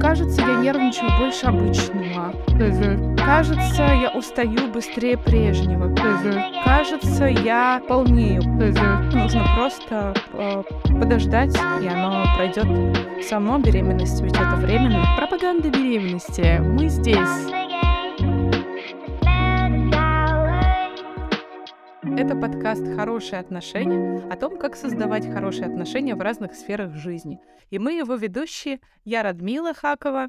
Кажется, я нервничаю больше обычного. Кажется, я устаю быстрее прежнего. Кажется, я полнею. Нужно просто э, подождать, и оно пройдет само. Беременность ведь это временно. Пропаганда беременности. Мы здесь. Это подкаст «Хорошие отношения» о том, как создавать хорошие отношения в разных сферах жизни. И мы его ведущие. Я Радмила Хакова.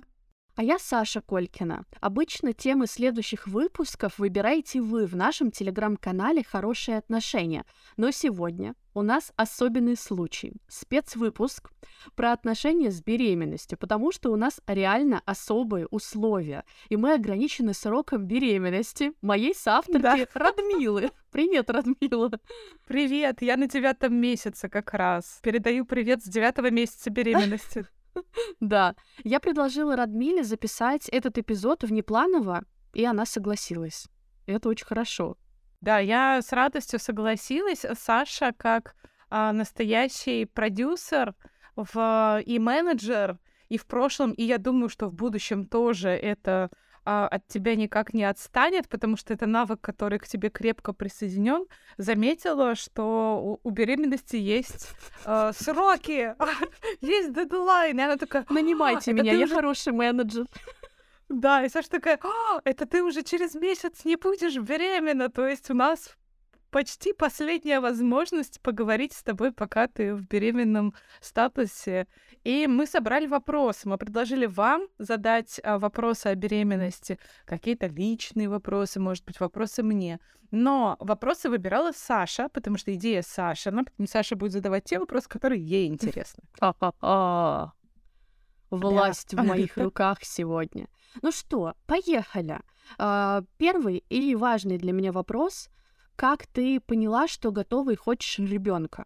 А я Саша Колькина. Обычно темы следующих выпусков выбираете вы в нашем телеграм-канале «Хорошие отношения». Но сегодня у нас особенный случай. Спецвыпуск про отношения с беременностью, потому что у нас реально особые условия. И мы ограничены сроком беременности моей соавторки да. Радмилы. Привет, Радмила. Привет, я на девятом месяце как раз. Передаю привет с девятого месяца беременности. Да. Я предложила Радмиле записать этот эпизод внепланово, и она согласилась. Это очень хорошо. Да, я с радостью согласилась. Саша, как а, настоящий продюсер в, и менеджер, и в прошлом, и я думаю, что в будущем тоже это а, от тебя никак не отстанет, потому что это навык, который к тебе крепко присоединен, заметила, что у, у беременности есть э, сроки, есть дедлайн. И она такая, нанимайте меня, я хороший менеджер. Да, и Саша такая, это ты уже через месяц не будешь беременна, то есть у нас почти последняя возможность поговорить с тобой, пока ты в беременном статусе. И мы собрали вопросы. Мы предложили вам задать а, вопросы о беременности, какие-то личные вопросы, может быть, вопросы мне. Но вопросы выбирала Саша, потому что идея Саша. Но Саша будет задавать те вопросы, которые ей интересны. Власть в моих руках сегодня. Ну что, поехали. А, первый и важный для меня вопрос как ты поняла, что готова и хочешь ребенка?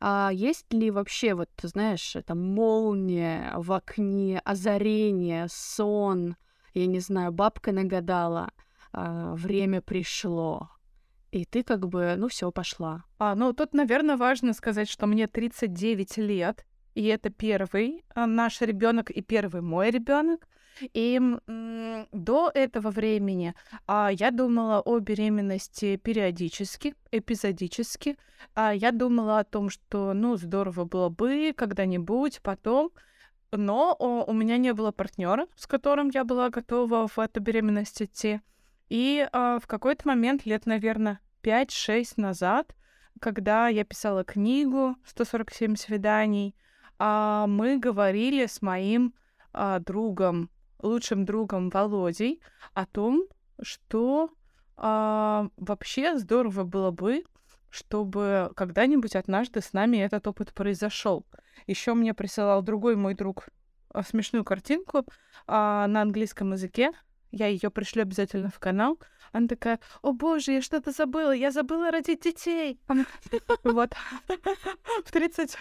А есть ли вообще, вот, знаешь, это молния в окне, озарение, сон, я не знаю, бабка нагадала, а, время пришло, и ты как бы, ну все, пошла. А, ну тут, наверное, важно сказать, что мне 39 лет, и это первый а, наш ребенок и первый мой ребенок. И до этого времени а, я думала о беременности периодически, эпизодически. А, я думала о том, что, ну, здорово было бы когда-нибудь, потом. Но о, у меня не было партнера, с которым я была готова в эту беременность идти. И а, в какой-то момент, лет, наверное, 5-6 назад, когда я писала книгу «147 свиданий», а, мы говорили с моим а, другом лучшим другом Володей о том, что а, вообще здорово было бы, чтобы когда-нибудь однажды с нами этот опыт произошел. Еще мне присылал другой мой друг а, смешную картинку а, на английском языке. Я ее пришлю обязательно в канал. Она такая, о боже, я что-то забыла, я забыла родить детей. Вот. В 30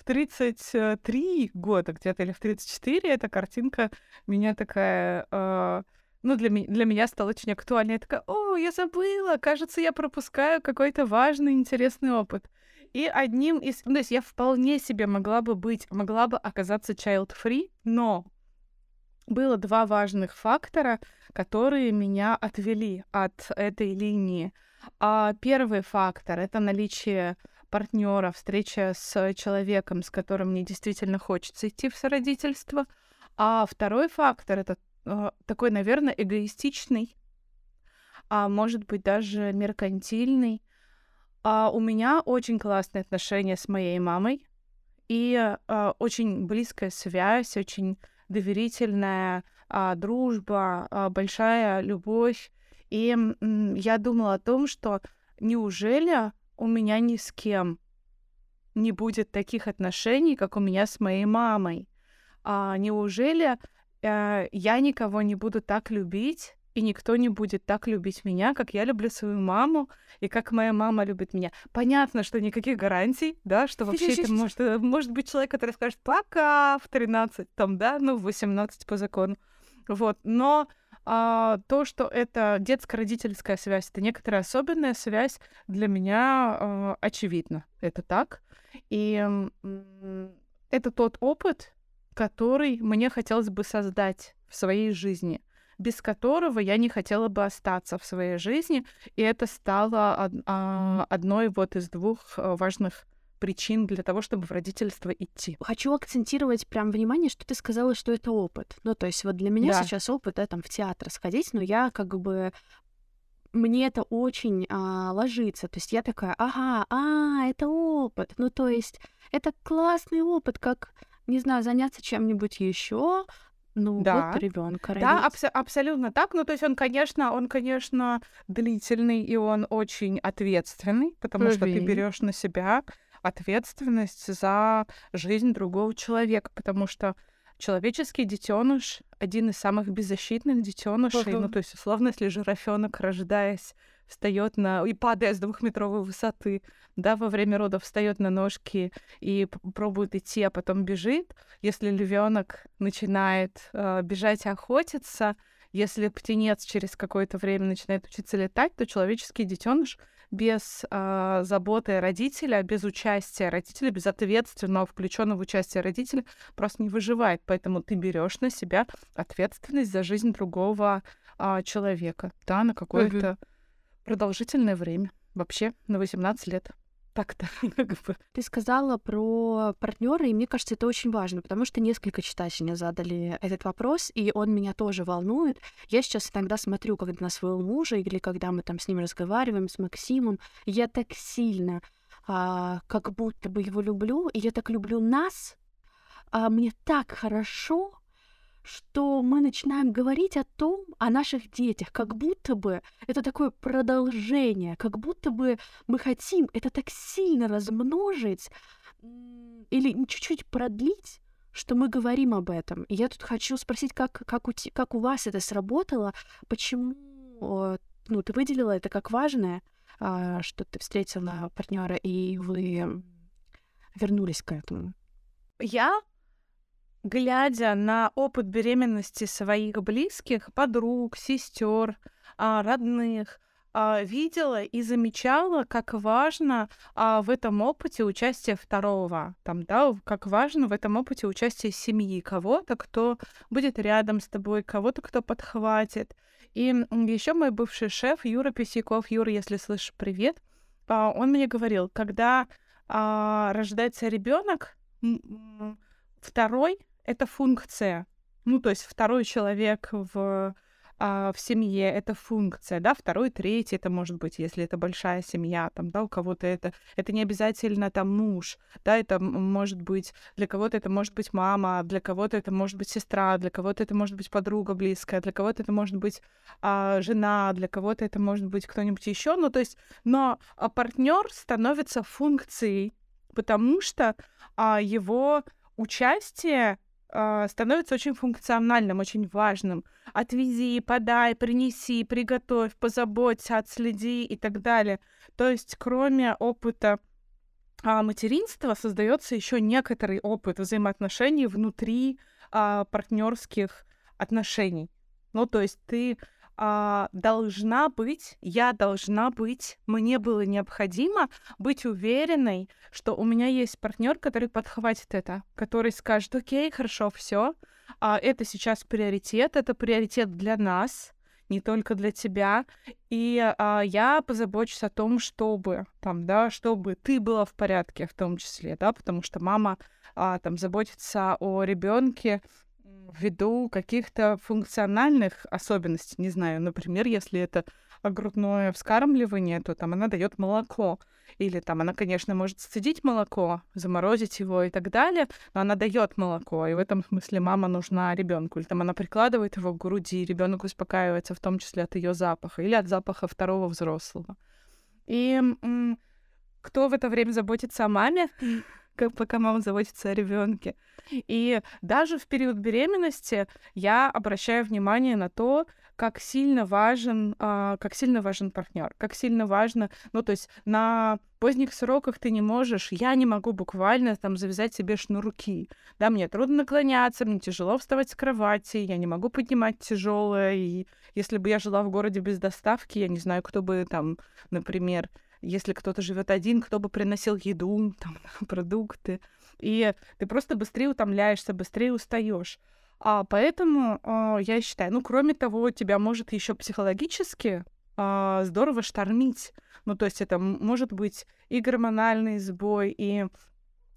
в 33 года где-то или в 34 эта картинка меня такая... Э, ну, для, ми- для меня стала очень актуальной. Я такая, о, я забыла, кажется, я пропускаю какой-то важный, интересный опыт. И одним из... Ну, то есть я вполне себе могла бы быть, могла бы оказаться child-free, но было два важных фактора, которые меня отвели от этой линии. А первый фактор — это наличие партнера, встреча с человеком, с которым мне действительно хочется идти в сородительство. А второй фактор это э, такой, наверное, эгоистичный, а может быть даже меркантильный. А у меня очень классные отношения с моей мамой и а, очень близкая связь, очень доверительная а, дружба, а, большая любовь. И я думала о том, что неужели у меня ни с кем не будет таких отношений, как у меня с моей мамой. А неужели э, я никого не буду так любить, и никто не будет так любить меня, как я люблю свою маму, и как моя мама любит меня. Понятно, что никаких гарантий, да, что вообще это может, э, может быть человек, который скажет «пока» в 13, там, да, ну, в 18 по закону. Вот, но а, то, что это детско-родительская связь, это некоторая особенная связь, для меня а, очевидно. Это так. И это тот опыт, который мне хотелось бы создать в своей жизни, без которого я не хотела бы остаться в своей жизни, и это стало а, одной вот из двух э, важных причин для того, чтобы в родительство идти. Хочу акцентировать прям внимание, что ты сказала, что это опыт. Ну, то есть вот для меня да. сейчас опыт, да, там в театр сходить, но я как бы мне это очень а, ложится. То есть я такая, ага, а, это опыт. Ну, то есть это классный опыт, как, не знаю, заняться чем-нибудь еще, ну, да. вот ребенка Да, абс- абсолютно так. Ну, то есть он, конечно, он, конечно, длительный и он очень ответственный, потому Уви. что ты берешь на себя ответственность за жизнь другого человека, потому что человеческий детеныш один из самых беззащитных детенышей. Ну, то есть, условно, если жирафенок, рождаясь, встает на и падая с двухметровой высоты, да, во время родов встает на ножки и пробует идти, а потом бежит. Если львенок начинает э, бежать и охотиться, если птенец через какое-то время начинает учиться летать, то человеческий детеныш без э, заботы родителя, без участия родителя, без ответственного, включенного участия родителя просто не выживает. Поэтому ты берешь на себя ответственность за жизнь другого э, человека, да, на какое-то угу. продолжительное время. Вообще на 18 лет так-то. Ты сказала про партнера, и мне кажется, это очень важно, потому что несколько читателей задали этот вопрос, и он меня тоже волнует. Я сейчас иногда смотрю, когда на своего мужа, или когда мы там с ним разговариваем, с Максимом, я так сильно а, как будто бы его люблю, и я так люблю нас, а мне так хорошо, что мы начинаем говорить о том, о наших детях, как будто бы это такое продолжение, как будто бы мы хотим это так сильно размножить или чуть-чуть продлить, что мы говорим об этом. И я тут хочу спросить, как, как, у, как у вас это сработало, почему ну, ты выделила это как важное, а, что ты встретила партнера и вы вернулись к этому? Я глядя на опыт беременности своих близких, подруг, сестер, а, родных, а, видела и замечала, как важно а, в этом опыте участие второго, там, да, как важно в этом опыте участие семьи, кого-то, кто будет рядом с тобой, кого-то, кто подхватит. И еще мой бывший шеф Юра Писяков, Юра, если слышишь, привет, он мне говорил, когда рождается ребенок, второй это функция. Ну, то есть второй человек в, а, в семье — это функция, да, второй, третий это может быть, если это большая семья, там, да, у кого-то это, это не обязательно там муж, да, это может быть, для кого-то это может быть мама, для кого-то это может быть сестра, для кого-то это может быть подруга близкая, для кого-то это может быть а, жена, для кого-то это может быть кто-нибудь еще, ну, то есть, но а, партнер становится функцией, потому что а, его участие э, становится очень функциональным, очень важным. Отвези, подай, принеси, приготовь, позаботься, отследи и так далее. То есть, кроме опыта а, материнства, создается еще некоторый опыт взаимоотношений внутри а, партнерских отношений. Ну, то есть ты а, должна быть, я должна быть, мне было необходимо быть уверенной, что у меня есть партнер, который подхватит это, который скажет, окей, хорошо, все, а, это сейчас приоритет, это приоритет для нас, не только для тебя. И а, я позабочусь о том, чтобы там, да, чтобы ты была в порядке, в том числе, да, потому что мама а, там заботится о ребенке ввиду каких-то функциональных особенностей. Не знаю, например, если это грудное вскармливание, то там она дает молоко. Или там она, конечно, может сцедить молоко, заморозить его и так далее, но она дает молоко, и в этом смысле мама нужна ребенку. Или там она прикладывает его к груди, ребенок успокаивается, в том числе от ее запаха или от запаха второго взрослого. И кто в это время заботится о маме? Как, пока мама заботится о ребенке. И даже в период беременности я обращаю внимание на то, как сильно важен, э, как сильно важен партнер, как сильно важно, ну то есть на поздних сроках ты не можешь, я не могу буквально там завязать себе шнурки, да, мне трудно наклоняться, мне тяжело вставать с кровати, я не могу поднимать тяжелое, и если бы я жила в городе без доставки, я не знаю, кто бы там, например, если кто-то живет один, кто бы приносил еду, там, продукты. и ты просто быстрее утомляешься, быстрее устаешь. А поэтому а, я считаю, ну, кроме того, тебя может еще психологически а, здорово штормить. Ну, то есть это может быть и гормональный сбой, и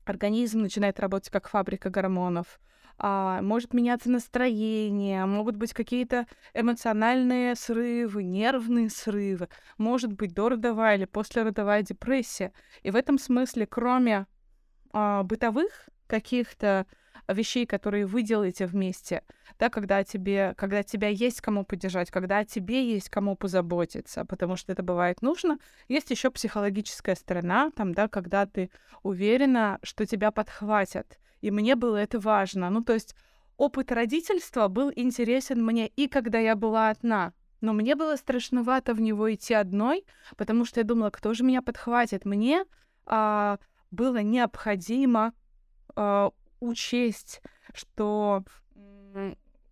организм начинает работать как фабрика гормонов а, может меняться настроение, могут быть какие-то эмоциональные срывы, нервные срывы, может быть дородовая или послеродовая депрессия. И в этом смысле, кроме а, бытовых каких-то вещей, которые вы делаете вместе, да, когда тебе, когда тебя есть кому поддержать, когда тебе есть кому позаботиться, потому что это бывает нужно. Есть еще психологическая сторона, там, да, когда ты уверена, что тебя подхватят, и мне было это важно. Ну, то есть опыт родительства был интересен мне и когда я была одна, но мне было страшновато в него идти одной, потому что я думала, кто же меня подхватит. Мне а, было необходимо а, учесть, что,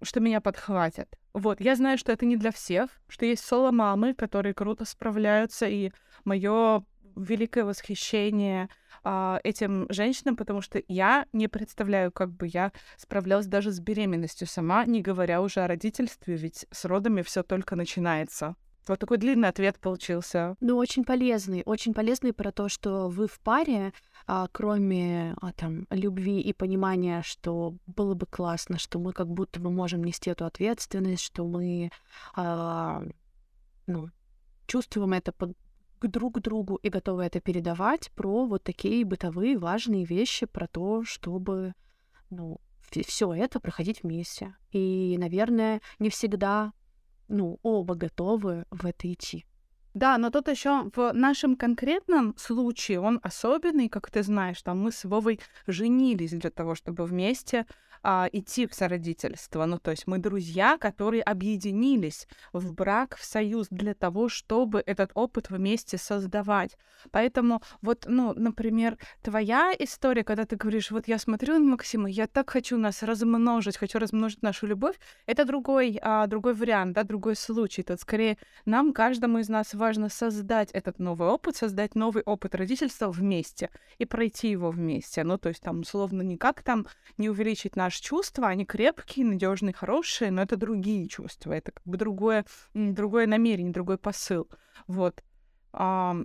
что меня подхватят. Вот, я знаю, что это не для всех, что есть соло-мамы, которые круто справляются, и мое великое восхищение а, этим женщинам, потому что я не представляю, как бы я справлялась даже с беременностью сама, не говоря уже о родительстве, ведь с родами все только начинается. Вот такой длинный ответ получился. Ну, очень полезный. Очень полезный про то, что вы в паре, а, кроме а, там, любви и понимания, что было бы классно, что мы как будто бы можем нести эту ответственность, что мы а, ну, чувствуем это под, к друг другу и готовы это передавать про вот такие бытовые важные вещи, про то, чтобы ну, все это проходить вместе. И, наверное, не всегда ну, оба готовы в это идти. Да, но тут еще в нашем конкретном случае он особенный, как ты знаешь, там мы с Вовой женились для того, чтобы вместе а, идти в сородительство. Ну, то есть мы друзья, которые объединились в брак, в союз для того, чтобы этот опыт вместе создавать. Поэтому вот, ну, например, твоя история, когда ты говоришь, вот я смотрю на Максима, я так хочу нас размножить, хочу размножить нашу любовь, это другой, а, другой вариант, да, другой случай. Тут скорее нам, каждому из нас важно создать этот новый опыт, создать новый опыт родительства вместе и пройти его вместе. Ну, то есть там, условно, никак там не увеличить наш наши чувства, они крепкие, надежные, хорошие, но это другие чувства, это как бы другое, другое намерение, другой посыл. Вот. А,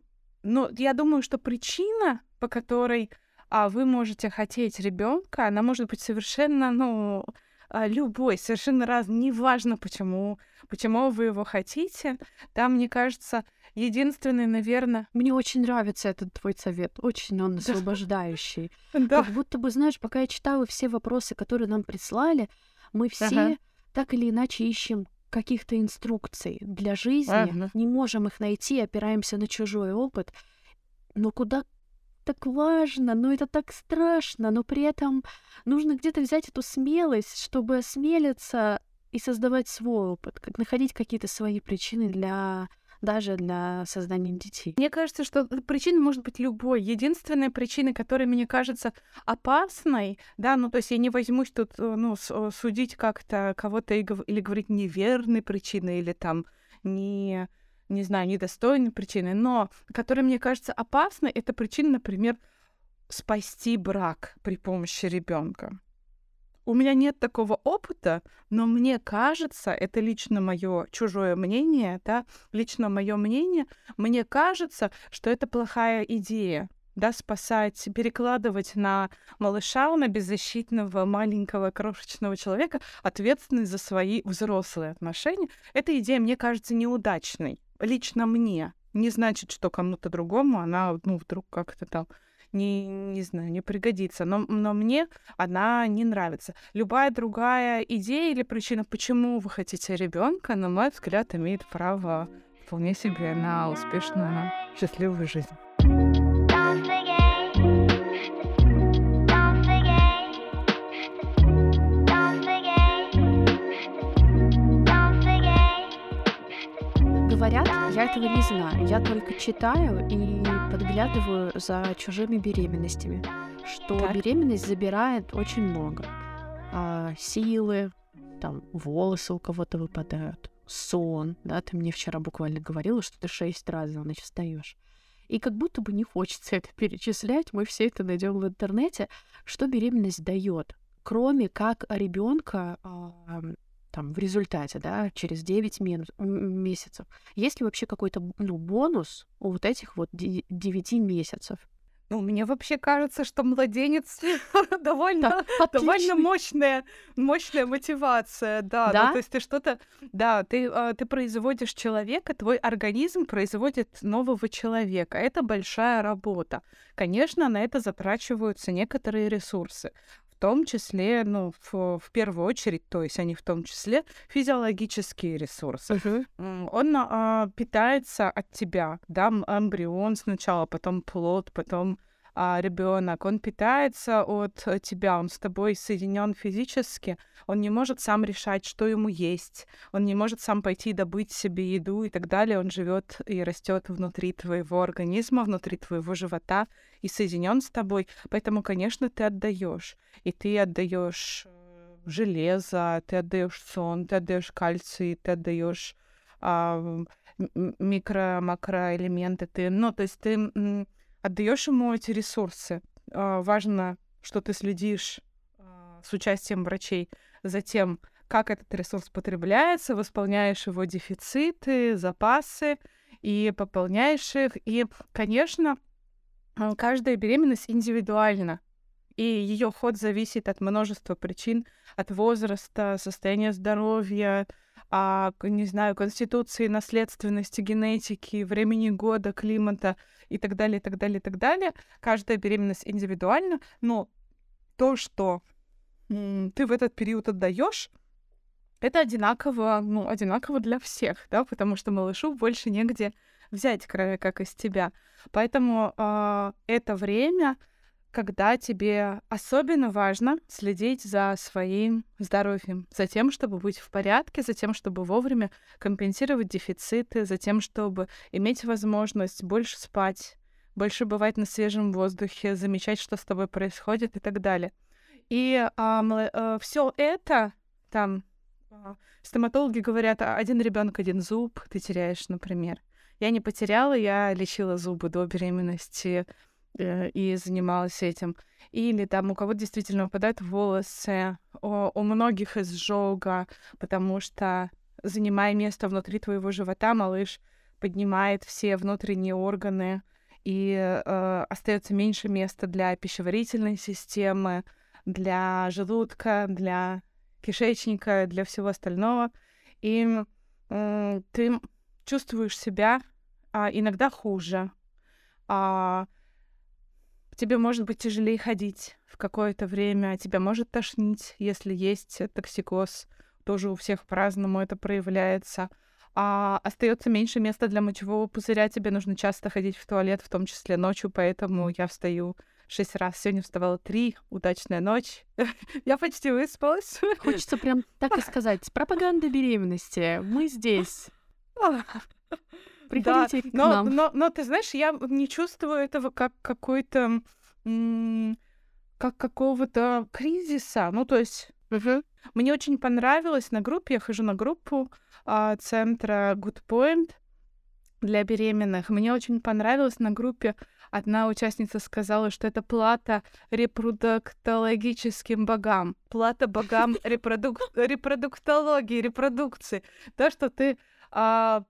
но я думаю, что причина, по которой а, вы можете хотеть ребенка, она может быть совершенно, ну, а, любой, совершенно раз, неважно почему, почему вы его хотите. Там, мне кажется, единственный, наверное... Мне очень нравится этот твой совет, очень он освобождающий. Да. Как будто бы, знаешь, пока я читала все вопросы, которые нам прислали, мы все ага. так или иначе ищем каких-то инструкций для жизни, ага. не можем их найти, опираемся на чужой опыт. Но куда так важно, но это так страшно, но при этом нужно где-то взять эту смелость, чтобы осмелиться и создавать свой опыт, как находить какие-то свои причины для даже для создания детей. Мне кажется, что причина может быть любой. Единственная причина, которая мне кажется опасной, да, ну то есть я не возьмусь тут, э, ну, судить как-то кого-то или говорить неверной причиной или там не не знаю, недостойной причины, но которая мне кажется опасной, это причина, например, спасти брак при помощи ребенка. У меня нет такого опыта, но мне кажется, это лично мое чужое мнение, да, лично мое мнение, мне кажется, что это плохая идея да, спасать, перекладывать на малыша, на беззащитного маленького крошечного человека ответственность за свои взрослые отношения. Эта идея, мне кажется, неудачной лично мне. Не значит, что кому-то другому она, ну, вдруг как-то там не, не знаю, не пригодится. Но, но мне она не нравится. Любая другая идея или причина, почему вы хотите ребенка, на мой взгляд, имеет право вполне себе на успешную, счастливую жизнь. говорят, я этого не знаю. Я только читаю и подглядываю за чужими беременностями, что так. беременность забирает очень много. А, силы, там волосы у кого-то выпадают, сон, да, ты мне вчера буквально говорила, что ты шесть раз за ночь встаешь. И как будто бы не хочется это перечислять, мы все это найдем в интернете, что беременность дает, кроме как ребенка там, в результате, да, через 9 месяцев. Есть ли вообще какой-то ну, бонус у вот этих вот 9 месяцев? Ну, мне вообще кажется, что младенец довольно, довольно мощная, мощная мотивация, да. да? Ну, то есть ты что-то, да, ты, а, ты производишь человека, твой организм производит нового человека. Это большая работа. Конечно, на это затрачиваются некоторые ресурсы в том числе, ну, в, в первую очередь, то есть они в том числе физиологические ресурсы. Uh-huh. Он а, питается от тебя, да, эмбрион сначала, потом плод, потом а, ребенок, он питается от э, тебя, он с тобой соединен физически, он не может сам решать, что ему есть, он не может сам пойти добыть себе еду и так далее, он живет и растет внутри твоего организма, внутри твоего живота и соединен с тобой, поэтому, конечно, ты отдаешь, и ты отдаешь э, железо, ты отдаешь сон, ты отдаешь кальций, ты отдаешь а, микро-макроэлементы, ты, ну, то есть ты отдаешь ему эти ресурсы. А, важно, что ты следишь а, с участием врачей за тем, как этот ресурс потребляется, восполняешь его дефициты, запасы и пополняешь их. И, конечно, а, каждая беременность индивидуальна. И ее ход зависит от множества причин, от возраста, состояния здоровья, а, не знаю, конституции, наследственности, генетики, времени года, климата и так далее, и так далее, и так далее. Каждая беременность индивидуальна, но то, что ты в этот период отдаешь, это одинаково, ну, одинаково для всех, да, потому что малышу больше негде взять, кроме как из тебя. Поэтому э, это время когда тебе особенно важно следить за своим здоровьем, за тем, чтобы быть в порядке, за тем, чтобы вовремя компенсировать дефициты, за тем, чтобы иметь возможность больше спать, больше бывать на свежем воздухе, замечать, что с тобой происходит и так далее. И а, а, все это там а, стоматологи говорят, «А, один ребенок, один зуб ты теряешь, например. Я не потеряла, я лечила зубы до беременности Э, и занималась этим. Или там у кого-то действительно выпадают волосы, у, у многих изжога, потому что, занимая место внутри твоего живота, малыш поднимает все внутренние органы, и э, остается меньше места для пищеварительной системы, для желудка, для кишечника, для всего остального. И э, ты чувствуешь себя а, иногда хуже. А, тебе может быть тяжелее ходить в какое-то время, тебя может тошнить, если есть токсикоз. Тоже у всех по-разному это проявляется. А остается меньше места для мочевого пузыря, тебе нужно часто ходить в туалет, в том числе ночью, поэтому я встаю шесть раз. Сегодня вставала три. Удачная ночь. я почти выспалась. Хочется прям так и сказать. Пропаганда беременности. Мы здесь. Приходите да, к но, нам. Но, но, ты знаешь, я не чувствую этого как какой-то как какого-то кризиса. Ну, то есть угу. мне очень понравилось на группе, я хожу на группу а, центра Good Point для беременных. Мне очень понравилось на группе одна участница сказала, что это плата репродуктологическим богам, плата богам репродук... репродуктологии, репродукции. То, что ты а,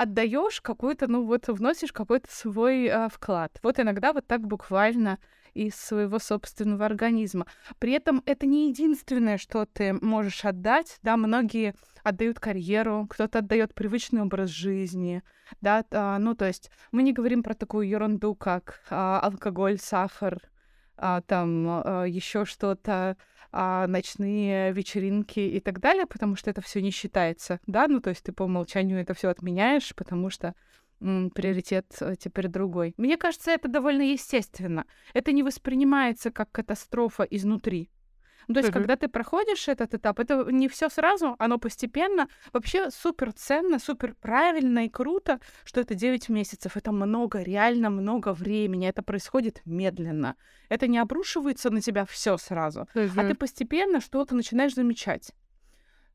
отдаешь какой-то, ну вот вносишь какой-то свой а, вклад. Вот иногда вот так буквально из своего собственного организма. При этом это не единственное, что ты можешь отдать. Да, многие отдают карьеру, кто-то отдает привычный образ жизни, да, а, ну то есть мы не говорим про такую ерунду, как а, алкоголь, сахар, а, там а, еще что-то, а, ночные вечеринки и так далее, потому что это все не считается, да, ну то есть ты по умолчанию это все отменяешь, потому что приоритет э, теперь другой. Мне кажется, это довольно естественно. Это не воспринимается как катастрофа изнутри. Ну, то есть, когда ты проходишь этот этап, это не все сразу, оно постепенно. Вообще супер ценно, супер правильно и круто, что это 9 месяцев. Это много, реально много времени. Это происходит медленно. Это не обрушивается на тебя все сразу, а ты постепенно что-то начинаешь замечать.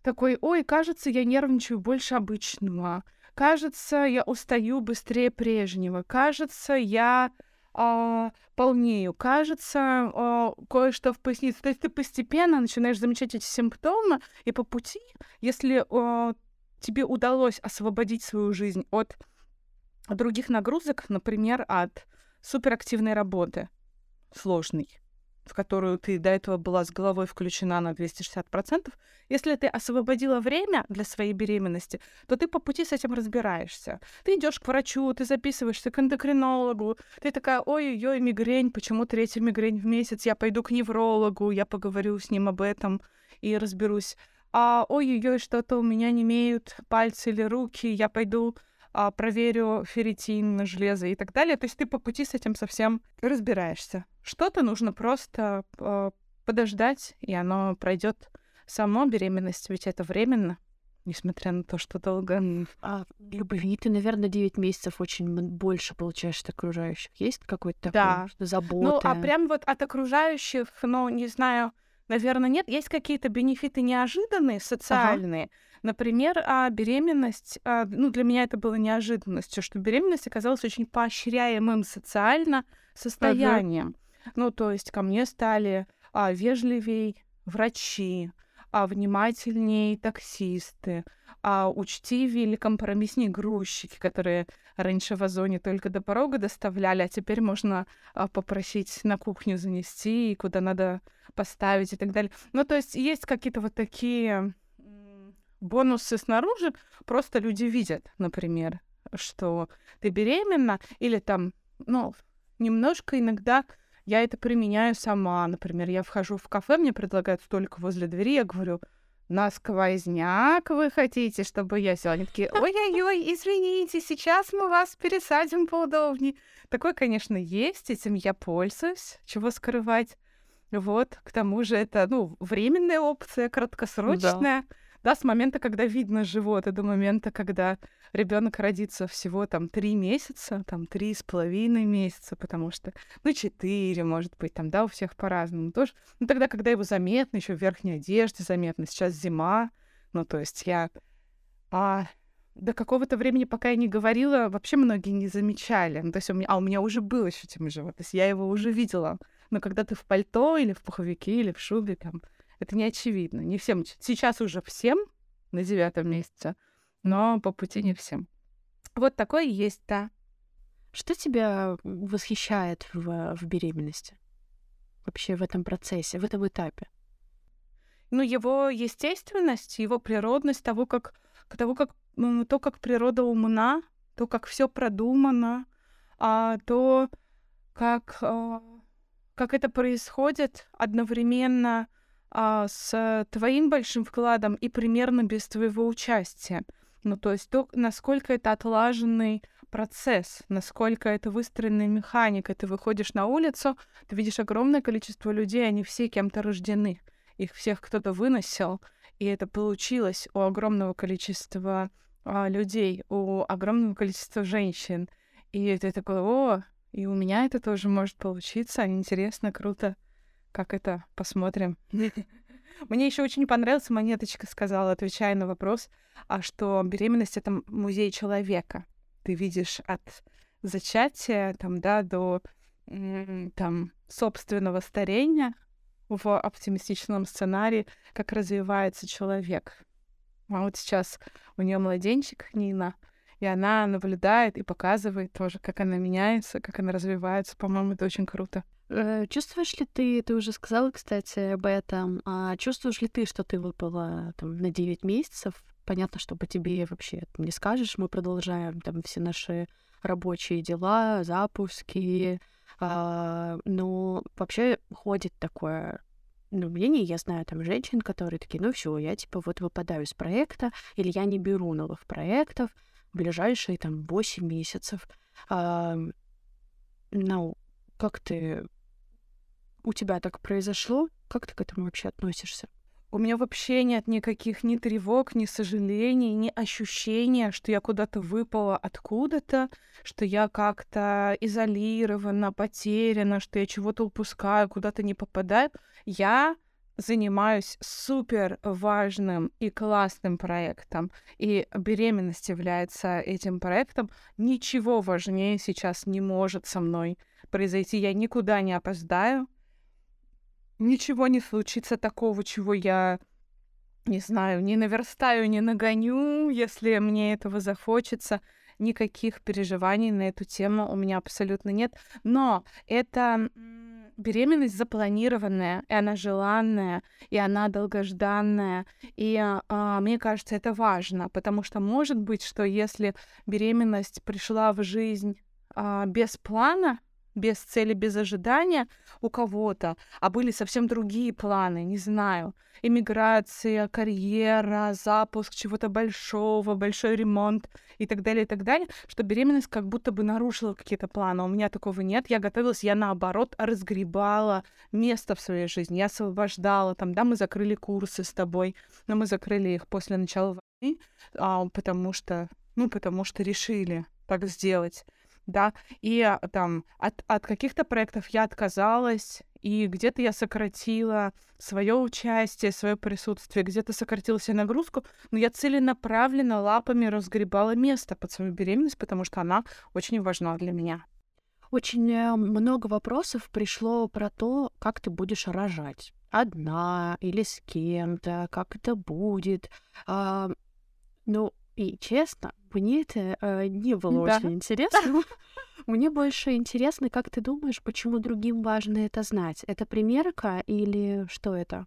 Такой, ой, кажется, я нервничаю больше обычного кажется, я устаю быстрее прежнего, кажется, я а, полнею, кажется, а, кое-что в пояснице. То есть ты постепенно начинаешь замечать эти симптомы, и по пути, если а, тебе удалось освободить свою жизнь от других нагрузок, например, от суперактивной работы, сложной, в которую ты до этого была с головой включена на 260%, если ты освободила время для своей беременности, то ты по пути с этим разбираешься. Ты идешь к врачу, ты записываешься к эндокринологу, ты такая, ой-ой-ой, мигрень, почему третья мигрень в месяц, я пойду к неврологу, я поговорю с ним об этом и разберусь. А ой-ой-ой, что-то у меня не имеют пальцы или руки, я пойду проверю ферритин, железо и так далее. То есть ты по пути с этим совсем разбираешься. Что-то нужно просто а, подождать, и оно пройдет само. Беременность ведь это временно, несмотря на то, что долго. А любви ты, наверное, 9 месяцев очень больше получаешь от окружающих. Есть какой-то да. такой забота? Ну, а прям вот от окружающих, ну, не знаю, наверное, нет. Есть какие-то бенефиты неожиданные, социальные. Ага Например, а беременность, а, ну, для меня это было неожиданностью, что беременность оказалась очень поощряемым социально состоянием. Uh-huh. Ну, то есть ко мне стали а, вежливей врачи, а внимательней таксисты, а учтивее или компромисснее грузчики, которые раньше в Озоне только до порога доставляли, а теперь можно а, попросить на кухню занести, и куда надо поставить и так далее. Ну, то есть есть какие-то вот такие бонусы снаружи просто люди видят, например, что ты беременна, или там, ну, немножко иногда я это применяю сама. Например, я вхожу в кафе, мне предлагают столько возле двери, я говорю, на сквозняк вы хотите, чтобы я села? Они такие, ой-ой-ой, извините, сейчас мы вас пересадим поудобнее. Такое, конечно, есть, этим я пользуюсь, чего скрывать. Вот, к тому же это, ну, временная опция, краткосрочная. Да. Да, с момента, когда видно живот, и до момента, когда ребенок родится всего там три месяца, там три с половиной месяца, потому что, ну, четыре, может быть, там, да, у всех по-разному тоже. Ну, тогда, когда его заметно, еще в верхней одежде заметно, сейчас зима, ну, то есть я... А, до какого-то времени, пока я не говорила, вообще многие не замечали. Ну, то есть у меня, а у меня уже был ощутимый живот, то есть я его уже видела. Но когда ты в пальто или в пуховике или в шубе, там, это не очевидно. Не всем. Сейчас уже всем на девятом месяце, но по пути не всем. Вот такое есть, да. Что тебя восхищает в, в беременности? Вообще в этом процессе, в этом этапе? Ну, его естественность, его природность, того, как, того, как, то, как природа умна, то, как все продумано, а, то, как, а, как это происходит одновременно а, с твоим большим вкладом и примерно без твоего участия. Ну, то есть то, насколько это отлаженный процесс, насколько это выстроенная механика. Ты выходишь на улицу, ты видишь огромное количество людей, они все кем-то рождены. Их всех кто-то выносил, и это получилось у огромного количества а, людей, у огромного количества женщин. И ты такой, о, и у меня это тоже может получиться, интересно, круто как это, посмотрим. Мне еще очень понравился, Монеточка сказала, отвечая на вопрос, а что беременность — это музей человека. Ты видишь от зачатия там, да, до там, собственного старения в оптимистичном сценарии, как развивается человек. А вот сейчас у нее младенчик Нина, и она наблюдает и показывает тоже, как она меняется, как она развивается. По-моему, это очень круто. Э, чувствуешь ли ты, ты уже сказала, кстати, об этом, а чувствуешь ли ты, что ты выпала там на 9 месяцев? Понятно, что по тебе вообще не скажешь, мы продолжаем там все наши рабочие дела, запуски, а, но вообще ходит такое ну, мнение, я знаю там женщин, которые такие, ну все, я типа вот выпадаю из проекта, или я не беру новых проектов в ближайшие там 8 месяцев. А, ну, как ты у тебя так произошло? Как ты к этому вообще относишься? У меня вообще нет никаких ни тревог, ни сожалений, ни ощущения, что я куда-то выпала откуда-то, что я как-то изолирована, потеряна, что я чего-то упускаю, куда-то не попадаю. Я занимаюсь супер важным и классным проектом, и беременность является этим проектом, ничего важнее сейчас не может со мной произойти. Я никуда не опоздаю, ничего не случится такого, чего я не знаю, не наверстаю, не нагоню, если мне этого захочется. Никаких переживаний на эту тему у меня абсолютно нет. Но это беременность запланированная, и она желанная, и она долгожданная. И а, мне кажется, это важно, потому что может быть, что если беременность пришла в жизнь а, без плана, без цели, без ожидания у кого-то, а были совсем другие планы, не знаю, иммиграция, карьера, запуск чего-то большого, большой ремонт и так далее, и так далее, что беременность как будто бы нарушила какие-то планы. У меня такого нет. Я готовилась, я наоборот разгребала место в своей жизни, я освобождала. Там, да, мы закрыли курсы с тобой, но мы закрыли их после начала войны, а, потому что, ну, потому что решили так сделать да, и а, там от, от каких-то проектов я отказалась, и где-то я сократила свое участие, свое присутствие, где-то сократила себе нагрузку, но я целенаправленно лапами разгребала место под свою беременность, потому что она очень важна для меня. Очень э, много вопросов пришло про то, как ты будешь рожать. Одна или с кем-то, как это будет. А, ну, и честно, мне это э, не было да. очень интересно. Мне больше интересно, как ты думаешь, почему другим важно это знать? Это примерка или что это?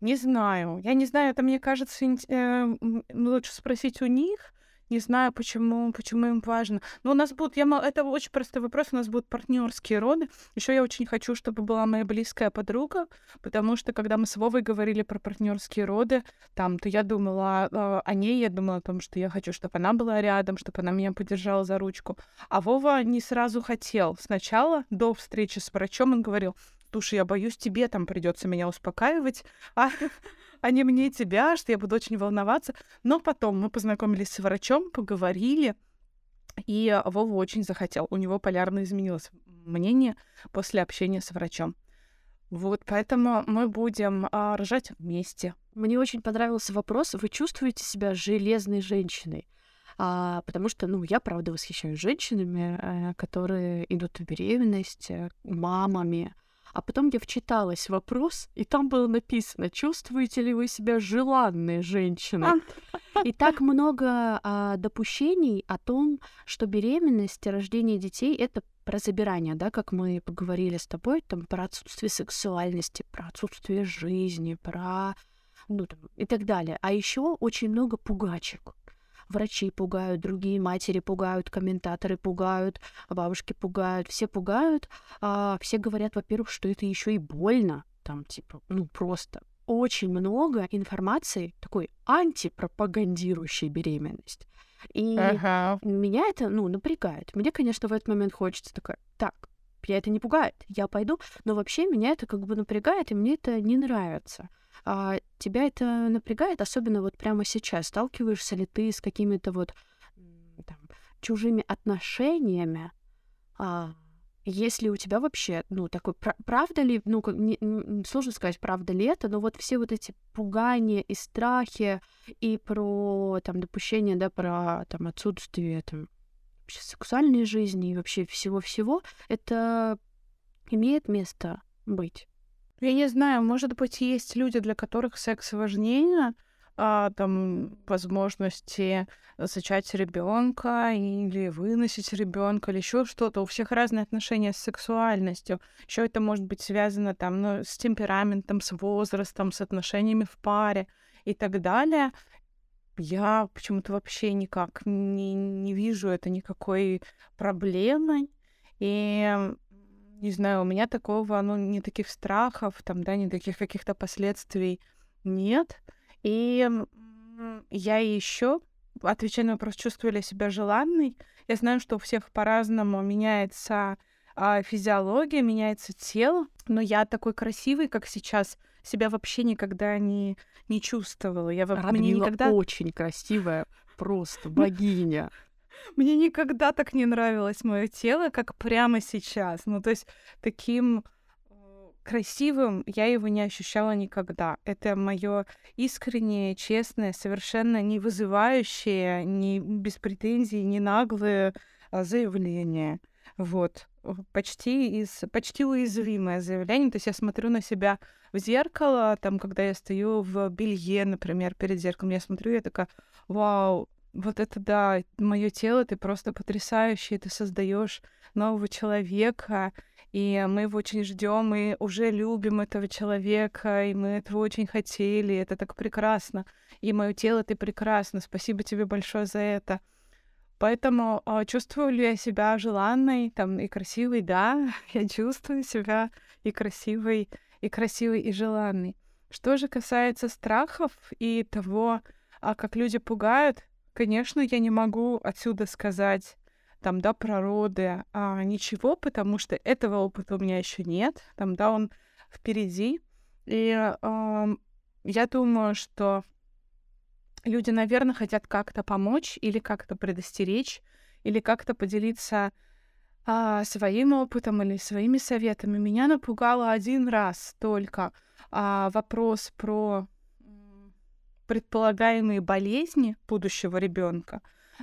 Не знаю. Я не знаю, это мне кажется, э, лучше спросить у них. Не знаю, почему, почему им важно. Но у нас будут, я, это очень простой вопрос, у нас будут партнерские роды. Еще я очень хочу, чтобы была моя близкая подруга, потому что когда мы с Вовой говорили про партнерские роды, там, то я думала э, о ней, я думала о том, что я хочу, чтобы она была рядом, чтобы она меня поддержала за ручку. А Вова не сразу хотел. Сначала, до встречи с врачом, он говорил, слушай, я боюсь, тебе там придется меня успокаивать, а а не мне тебя, что я буду очень волноваться. Но потом мы познакомились с врачом, поговорили, и Вова очень захотел. У него полярно изменилось мнение после общения с врачом. Вот, поэтому мы будем а, рожать вместе. Мне очень понравился вопрос. Вы чувствуете себя железной женщиной? А, потому что, ну, я правда восхищаюсь женщинами, э, которые идут в беременность, э, мамами, а потом я вчиталась в вопрос, и там было написано, чувствуете ли вы себя желанной женщиной? И так много а, допущений о том, что беременность и рождение детей — это про забирание, да, как мы поговорили с тобой, там, про отсутствие сексуальности, про отсутствие жизни, про ну, там, и так далее. А еще очень много пугачек врачи пугают, другие матери пугают, комментаторы пугают, бабушки пугают, все пугают. А, все говорят, во-первых, что это еще и больно, там, типа, ну, просто очень много информации такой антипропагандирующей беременность. И ага. меня это, ну, напрягает. Мне, конечно, в этот момент хочется такая, так, меня это не пугает, я пойду, но вообще меня это как бы напрягает, и мне это не нравится. А тебя это напрягает, особенно вот прямо сейчас? Сталкиваешься ли ты с какими-то вот там, чужими отношениями? А, если у тебя вообще, ну, такой, правда ли, ну, как, не, сложно сказать, правда ли это, но вот все вот эти пугания и страхи и про, там, допущение, да, про, там, отсутствие, там, сексуальной жизни и вообще всего-всего, это имеет место быть. Я не знаю, может быть, есть люди, для которых секс важнее, а, там возможности зачать ребенка или выносить ребенка или еще что-то. У всех разные отношения с сексуальностью. Еще это может быть связано там ну, с темпераментом, с возрастом, с отношениями в паре и так далее. Я почему-то вообще никак не, не вижу это никакой проблемой. И не знаю, у меня такого, ну, не таких страхов, там, да, не таких каких-то последствий нет. И я еще, отвечая на вопрос, чувствую ли себя желанной, я знаю, что у всех по-разному меняется а, физиология, меняется тело, но я такой красивый, как сейчас, себя вообще никогда не, не чувствовала. Я Радмила мне никогда... очень красивая, просто богиня. Мне никогда так не нравилось мое тело, как прямо сейчас. Ну, то есть таким э, красивым я его не ощущала никогда. Это мое искреннее, честное, совершенно не вызывающее, не без претензий, не наглое а, заявление. Вот. Почти, из, почти уязвимое заявление. То есть я смотрю на себя в зеркало, там, когда я стою в белье, например, перед зеркалом, я смотрю, я такая, вау, вот это да, мое тело, ты просто потрясающий, ты создаешь нового человека, и мы его очень ждем, мы уже любим этого человека, и мы этого очень хотели, это так прекрасно. И мое тело, ты прекрасно, спасибо тебе большое за это. Поэтому э, чувствую ли я себя желанной там и красивой? Да, я чувствую себя и красивой, и красивой, и желанной. Что же касается страхов и того, а как люди пугают, конечно, я не могу отсюда сказать там, да, про роды, а, ничего, потому что этого опыта у меня еще нет, там, да, он впереди. И э, я думаю, что люди, наверное, хотят как-то помочь или как-то предостеречь, или как-то поделиться а, своим опытом или своими советами. Меня напугало один раз только а, вопрос про предполагаемые болезни будущего ребенка.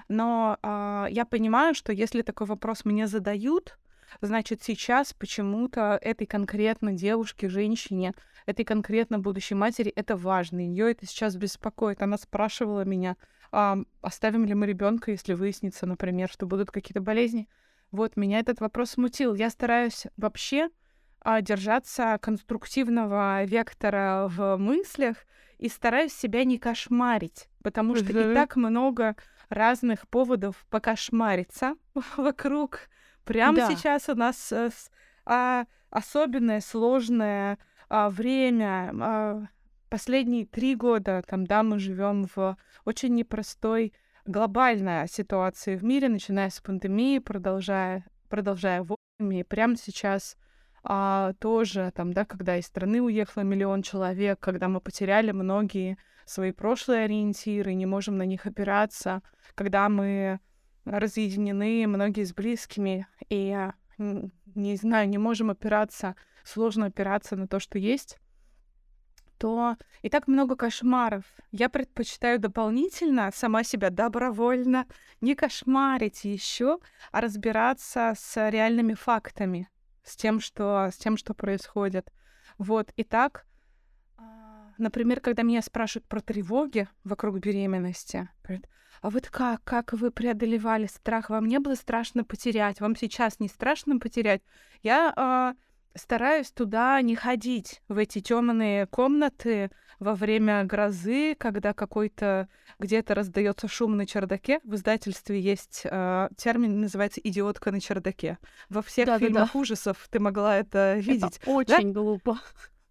Но а, я понимаю, что если такой вопрос мне задают, значит, сейчас почему-то этой конкретно девушке, женщине, этой конкретно будущей матери это важно. Ее это сейчас беспокоит. Она спрашивала меня, а, оставим ли мы ребенка, если выяснится, например, что будут какие-то болезни. Вот меня этот вопрос смутил. Я стараюсь вообще а, держаться конструктивного вектора в мыслях и стараюсь себя не кошмарить, потому что и так много разных поводов покошмариться вокруг. Прямо да. сейчас у нас а, особенное сложное а, время. А, последние три года там, да, мы живем в очень непростой глобальной ситуации в мире, начиная с пандемии, продолжая, продолжая войнами. И прямо сейчас а, тоже там, да, когда из страны уехало миллион человек, когда мы потеряли многие свои прошлые ориентиры, не можем на них опираться, когда мы разъединены, многие с близкими, и, не знаю, не можем опираться, сложно опираться на то, что есть, то и так много кошмаров. Я предпочитаю дополнительно сама себя добровольно не кошмарить еще, а разбираться с реальными фактами, с тем, что, с тем, что происходит. Вот, и так Например, когда меня спрашивают про тревоги вокруг беременности, говорят, а вот как, как вы преодолевали страх? Вам не было страшно потерять? Вам сейчас не страшно потерять? Я э, стараюсь туда не ходить, в эти темные комнаты во время грозы, когда какой-то где-то раздается шум на чердаке. В издательстве есть э, термин, называется идиотка на чердаке. Во всех да, фильмах да, да. ужасов ты могла это видеть. Это очень да? глупо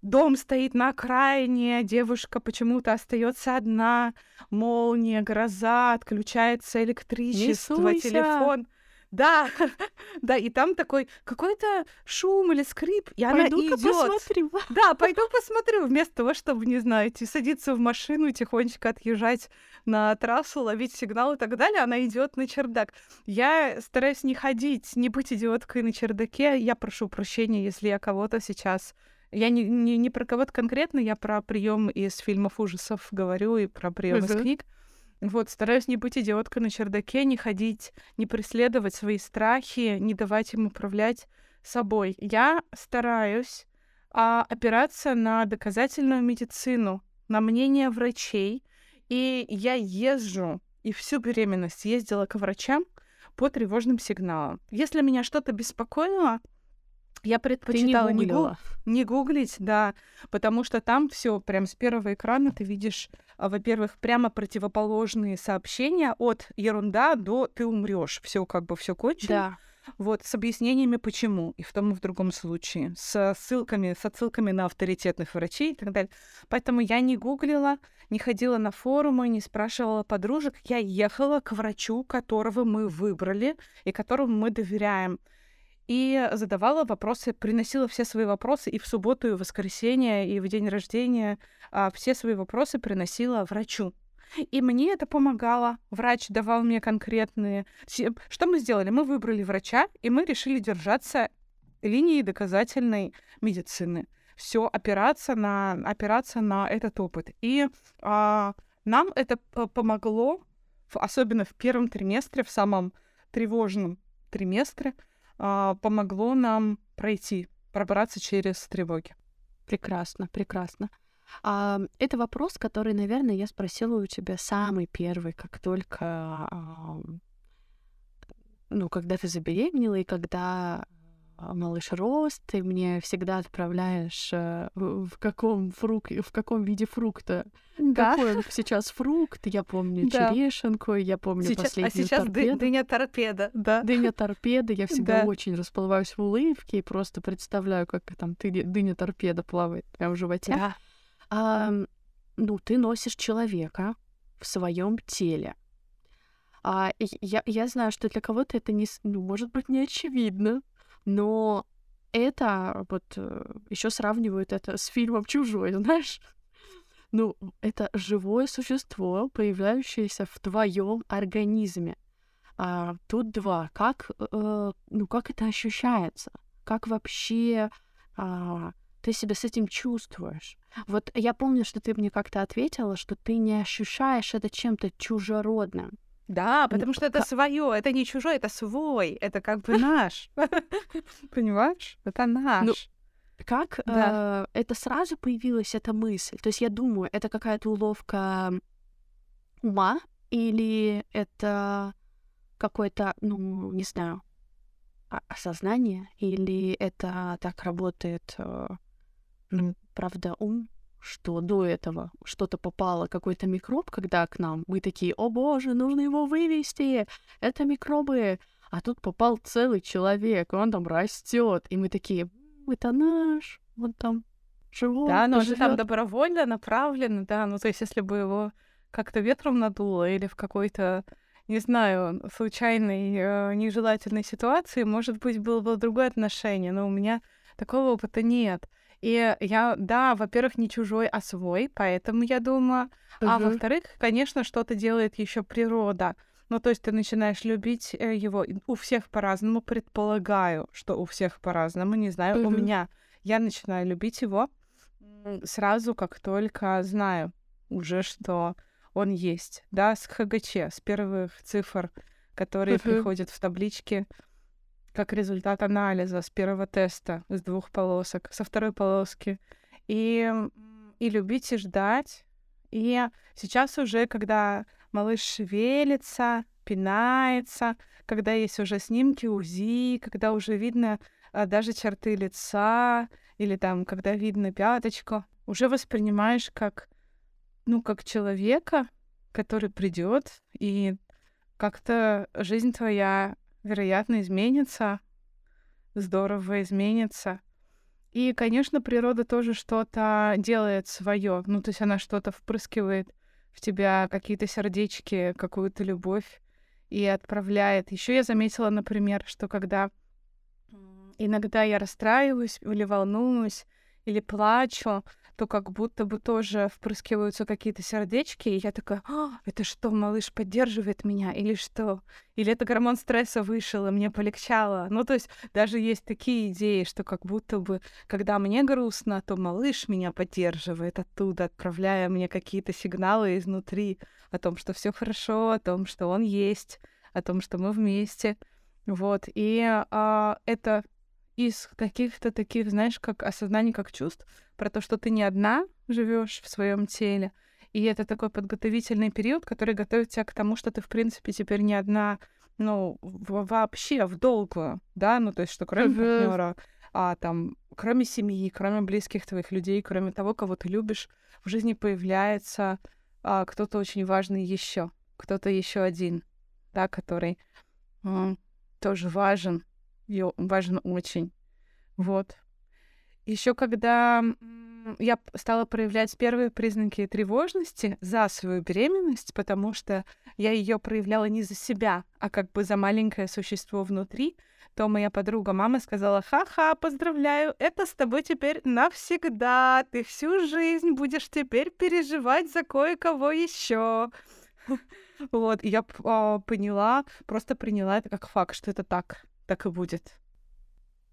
дом стоит на окраине, девушка почему-то остается одна, молния, гроза, отключается электричество, телефон. Да, да, и там такой какой-то шум или скрип, и она идет. посмотрю. Да, пойду посмотрю, вместо того, чтобы, не знаю, садиться в машину и тихонечко отъезжать на трассу, ловить сигнал и так далее, она идет на чердак. Я стараюсь не ходить, не быть идиоткой на чердаке. Я прошу прощения, если я кого-то сейчас я не, не, не про кого-то конкретно, я про прием из фильмов ужасов говорю и про прием из книг. Вот, стараюсь не быть идиоткой на чердаке, не ходить, не преследовать свои страхи, не давать им управлять собой. Я стараюсь а, опираться на доказательную медицину, на мнение врачей, и я езжу и всю беременность ездила к врачам по тревожным сигналам. Если меня что-то беспокоило, я предпочитала не, гу... не гуглить, да, потому что там все прям с первого экрана ты видишь, а, во-первых, прямо противоположные сообщения от ерунда до ты умрешь, все как бы все кончено. Да. Вот, с объяснениями, почему, и в том, и в другом случае, с ссылками, с отсылками на авторитетных врачей и так далее. Поэтому я не гуглила, не ходила на форумы, не спрашивала подружек. Я ехала к врачу, которого мы выбрали и которому мы доверяем и задавала вопросы, приносила все свои вопросы и в субботу, и в воскресенье, и в день рождения а, все свои вопросы приносила врачу. И мне это помогало. Врач давал мне конкретные... Что мы сделали? Мы выбрали врача, и мы решили держаться линии доказательной медицины. Все опираться на, опираться на этот опыт. И а, нам это помогло, особенно в первом триместре, в самом тревожном триместре, а, помогло нам пройти, пробраться через тревоги. Прекрасно, прекрасно. А, это вопрос, который, наверное, я спросила у тебя самый первый, как только, а, ну, когда ты забеременела и когда малыш рос, ты мне всегда отправляешь э, в каком фрукт, в каком виде фрукта. Да. Какой он сейчас фрукт? Я помню да. черешенку, я помню сейчас, а последнюю А сейчас торпеду. дыня торпеда, да? Дыня торпеда. Я всегда да. очень расплываюсь в улыбке и просто представляю, как там ты, дыня торпеда плавает прямо в животе. Да. А, ну, ты носишь человека в своем теле. А, я, я знаю, что для кого-то это не, ну, может быть не очевидно, но это вот э, еще сравнивают это с фильмом Чужой, знаешь? Ну, это живое существо, появляющееся в твоем организме. А, тут два. Как, э, ну, как это ощущается? Как вообще а, ты себя с этим чувствуешь? Вот я помню, что ты мне как-то ответила, что ты не ощущаешь это чем-то чужеродным. Да, потому что это свое, это не чужой, это свой, это как бы наш. Понимаешь? Это ну, наш. Как да. э, это сразу появилась эта мысль? То есть я думаю, это какая-то уловка ума или это какое-то, ну, не знаю, осознание, или это так работает, э, ну, правда, ум? Что до этого что-то попало, какой-то микроб, когда к нам, мы такие, о боже, нужно его вывести, это микробы, а тут попал целый человек, он там растет, и мы такие, это наш, вот там живот. Да, но же там добровольно направлено, да, ну то есть если бы его как-то ветром надуло или в какой-то не знаю, случайной, э, нежелательной ситуации, может быть, было бы другое отношение, но у меня такого опыта нет. И я, да, во-первых, не чужой, а свой, поэтому я думаю. Угу. А во-вторых, конечно, что-то делает еще природа. Ну, то есть ты начинаешь любить э, его. У всех по-разному, предполагаю, что у всех по-разному, не знаю, угу. у меня. Я начинаю любить его сразу, как только знаю уже, что он есть, да, с ХГЧ, с первых цифр, которые uh приходят в табличке как результат анализа с первого теста, с двух полосок, со второй полоски. И, и любить, и ждать. И сейчас уже, когда малыш шевелится, пинается, когда есть уже снимки УЗИ, когда уже видно а, даже черты лица, или там, когда видно пяточку, уже воспринимаешь как, ну, как человека, который придет, и как-то жизнь твоя вероятно, изменится, здорово изменится. И, конечно, природа тоже что-то делает свое. Ну, то есть она что-то впрыскивает в тебя, какие-то сердечки, какую-то любовь и отправляет. Еще я заметила, например, что когда иногда я расстраиваюсь или волнуюсь, или плачу, то как будто бы тоже впрыскиваются какие-то сердечки, и я такая, а, это что, малыш поддерживает меня, или что? Или это гормон стресса вышел, и мне полегчало. Ну, то есть даже есть такие идеи, что как будто бы, когда мне грустно, то малыш меня поддерживает оттуда, отправляя мне какие-то сигналы изнутри о том, что все хорошо, о том, что он есть, о том, что мы вместе. Вот, и а, это из каких-то таких, знаешь, как осознание, как чувств, про то, что ты не одна живешь в своем теле. И это такой подготовительный период, который готовит тебя к тому, что ты, в принципе, теперь не одна, ну, вообще в долгую, да, ну, то есть, что кроме партнера, а там, кроме семьи, кроме близких твоих людей, кроме того, кого ты любишь, в жизни появляется а, кто-то очень важный еще, кто-то еще один, да, который м, тоже важен, и важен очень. Вот. Еще когда я стала проявлять первые признаки тревожности за свою беременность, потому что я ее проявляла не за себя, а как бы за маленькое существо внутри, то моя подруга, мама сказала, ха-ха, поздравляю, это с тобой теперь навсегда, ты всю жизнь будешь теперь переживать за кое-кого еще. Вот, я а, поняла, просто приняла это как факт, что это так, так и будет.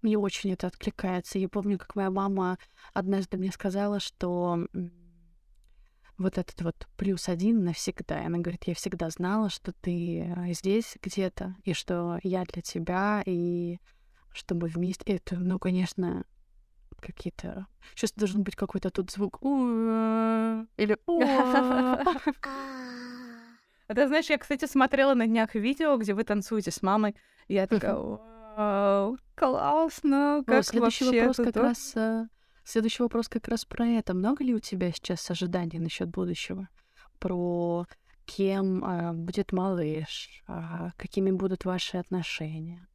Мне очень это откликается. Я помню, как моя мама однажды мне сказала, что вот этот вот плюс один навсегда. И она говорит, я всегда знала, что ты э, здесь где-то, и что я для тебя, и чтобы вместе... Это, ну, конечно, какие-то... Сейчас должен быть какой-то тут звук. Или... А ты знаешь, я, кстати, смотрела на днях видео, где вы танцуете с мамой. Я такая, вау, классно, как следующий вообще вопрос как а?» раз... э, Следующий вопрос как раз про это. Много ли у тебя сейчас ожиданий насчет будущего? Про кем а, будет малыш? а, какими будут ваши отношения?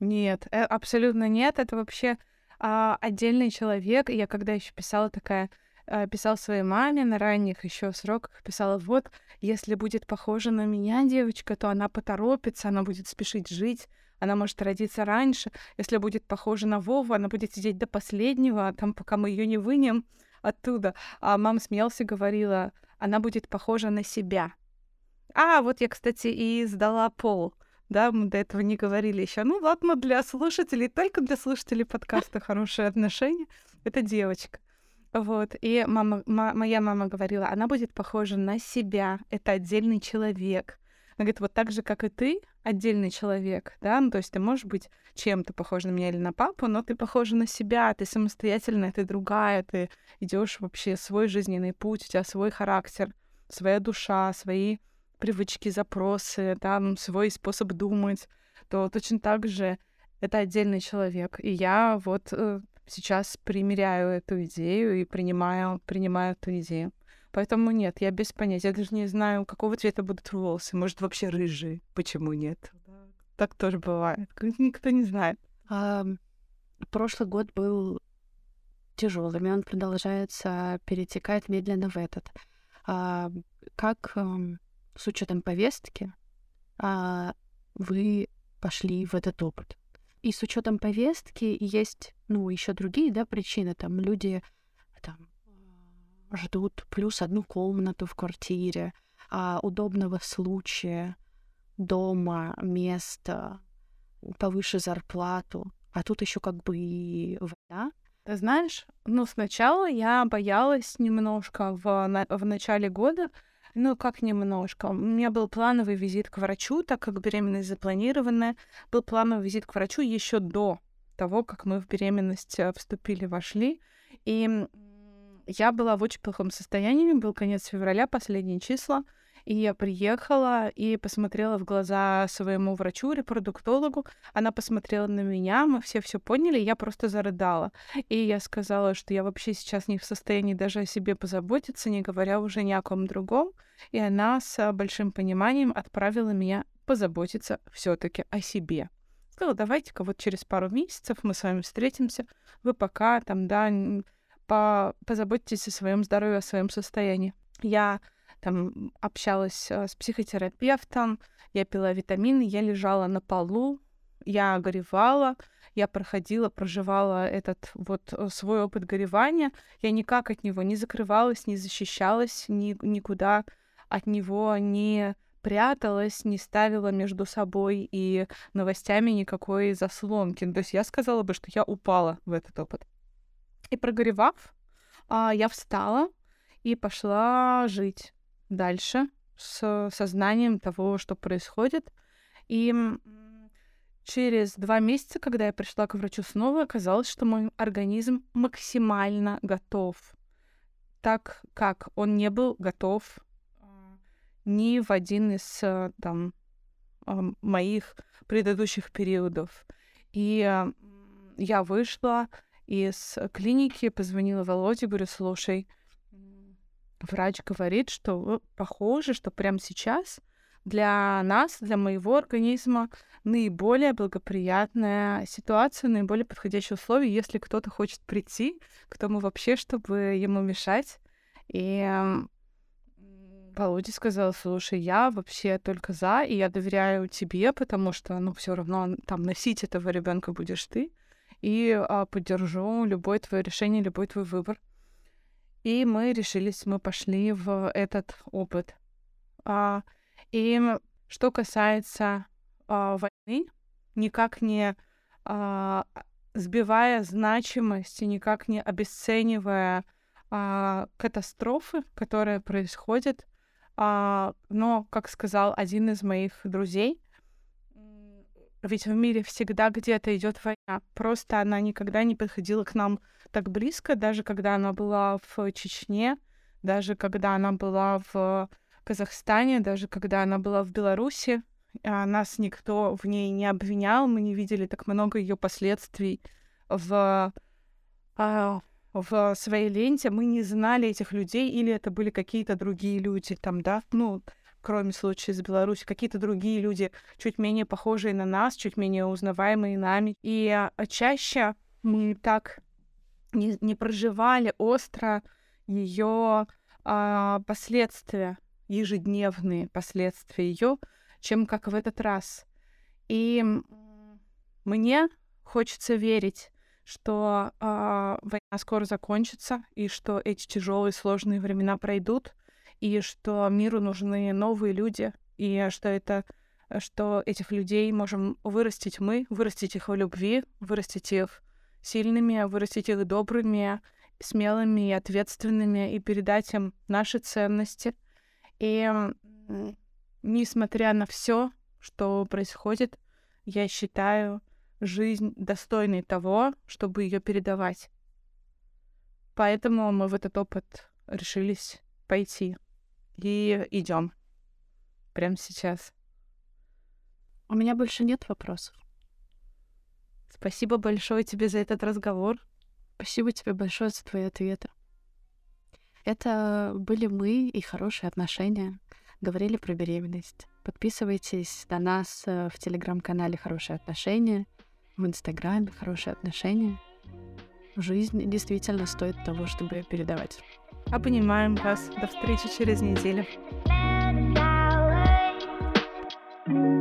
Нет, э, абсолютно нет. Это вообще а, отдельный человек. Я когда еще писала такая, а, писала своей маме на ранних еще сроках, писала, вот, если будет похожа на меня девочка, то она поторопится, она будет спешить жить, она может родиться раньше. Если будет похожа на Вову, она будет сидеть до последнего, а там, пока мы ее не вынем оттуда. А мама смеялась и говорила, она будет похожа на себя. А, вот я, кстати, и сдала пол. Да, мы до этого не говорили еще. Ну ладно, для слушателей, только для слушателей подкаста хорошие отношения. Это девочка. Вот. И мама, ма- моя мама говорила, она будет похожа на себя. Это отдельный человек. Она говорит, вот так же, как и ты, отдельный человек, да, ну, то есть ты можешь быть чем-то похож на меня или на папу, но ты похожа на себя, ты самостоятельная, ты другая, ты идешь вообще свой жизненный путь, у тебя свой характер, своя душа, свои привычки, запросы, там, свой способ думать, то точно так же это отдельный человек. И я вот э, сейчас примеряю эту идею и принимаю, принимаю эту идею. Поэтому нет, я без понятия. Я даже не знаю, какого цвета будут волосы. Может, вообще рыжие. Почему нет? Так тоже бывает. Никто не знает. А, прошлый год был тяжелым, и он продолжается, перетекает медленно в этот. А, как с учетом повестки а, вы пошли в этот опыт? И с учетом повестки есть, ну, еще другие, да, причины. Там люди там ждут плюс одну комнату в квартире, а, удобного случая, дома, места, повыше зарплату. А тут еще как бы и война. Ты знаешь, ну, сначала я боялась немножко в, на- в начале года, ну, как немножко. У меня был плановый визит к врачу, так как беременность запланированная. Был плановый визит к врачу еще до того, как мы в беременность э, вступили, вошли. И я была в очень плохом состоянии, был конец февраля, последние числа, и я приехала и посмотрела в глаза своему врачу, репродуктологу. Она посмотрела на меня, мы все все поняли, я просто зарыдала. И я сказала, что я вообще сейчас не в состоянии даже о себе позаботиться, не говоря уже ни о ком другом. И она с большим пониманием отправила меня позаботиться все-таки о себе. Сказала, давайте-ка вот через пару месяцев мы с вами встретимся. Вы пока там, да, по позаботьтесь о своем здоровье, о своем состоянии. Я там общалась э, с психотерапевтом, я пила витамины, я лежала на полу, я горевала, я проходила, проживала этот вот э, свой опыт горевания. Я никак от него не закрывалась, не защищалась, ни, никуда от него не пряталась, не ставила между собой и новостями никакой заслонки. То есть я сказала бы, что я упала в этот опыт. И прогоревав, а, я встала и пошла жить дальше с сознанием того, что происходит. И через два месяца, когда я пришла к врачу снова, оказалось, что мой организм максимально готов. Так как он не был готов а, ни в один из а, там моих предыдущих периодов. И м, я вышла из клиники, позвонила Володе, говорю, слушай, врач говорит, что похоже, что прямо сейчас для нас, для моего организма наиболее благоприятная ситуация, наиболее подходящие условия, если кто-то хочет прийти к тому вообще, чтобы ему мешать. И Володя сказал, слушай, я вообще только за, и я доверяю тебе, потому что, ну, все равно там носить этого ребенка будешь ты, и а, поддержу любое твое решение, любой твой выбор. И мы решились, мы пошли в этот опыт. А, и что касается а, войны, никак не а, сбивая значимость и никак не обесценивая а, катастрофы, которые происходят. А, но, как сказал один из моих друзей, ведь в мире всегда где-то идет война. Просто она никогда не подходила к нам так близко, даже когда она была в Чечне, даже когда она была в Казахстане, даже когда она была в Беларуси. А нас никто в ней не обвинял, мы не видели так много ее последствий в, а, в своей ленте. Мы не знали этих людей, или это были какие-то другие люди там, да, ну, кроме случая из Беларуси, какие-то другие люди, чуть менее похожие на нас, чуть менее узнаваемые нами. И а, чаще мы так не, не проживали остро ее а, последствия, ежедневные последствия ее, чем как в этот раз. И мне хочется верить, что э, война скоро закончится, и что эти тяжелые сложные времена пройдут, и что миру нужны новые люди, и что это что этих людей можем вырастить мы, вырастить их в любви, вырастить их сильными, вырастить их добрыми, смелыми и ответственными, и передать им наши ценности. И несмотря на все, что происходит, я считаю жизнь достойной того, чтобы ее передавать. Поэтому мы в этот опыт решились пойти. И идем. Прямо сейчас. У меня больше нет вопросов. Спасибо большое тебе за этот разговор. Спасибо тебе большое за твои ответы. Это были мы и хорошие отношения. Говорили про беременность. Подписывайтесь на нас э, в телеграм-канале «Хорошие отношения», в инстаграме «Хорошие отношения». Жизнь действительно стоит того, чтобы передавать. Обнимаем вас. До встречи через неделю. thank you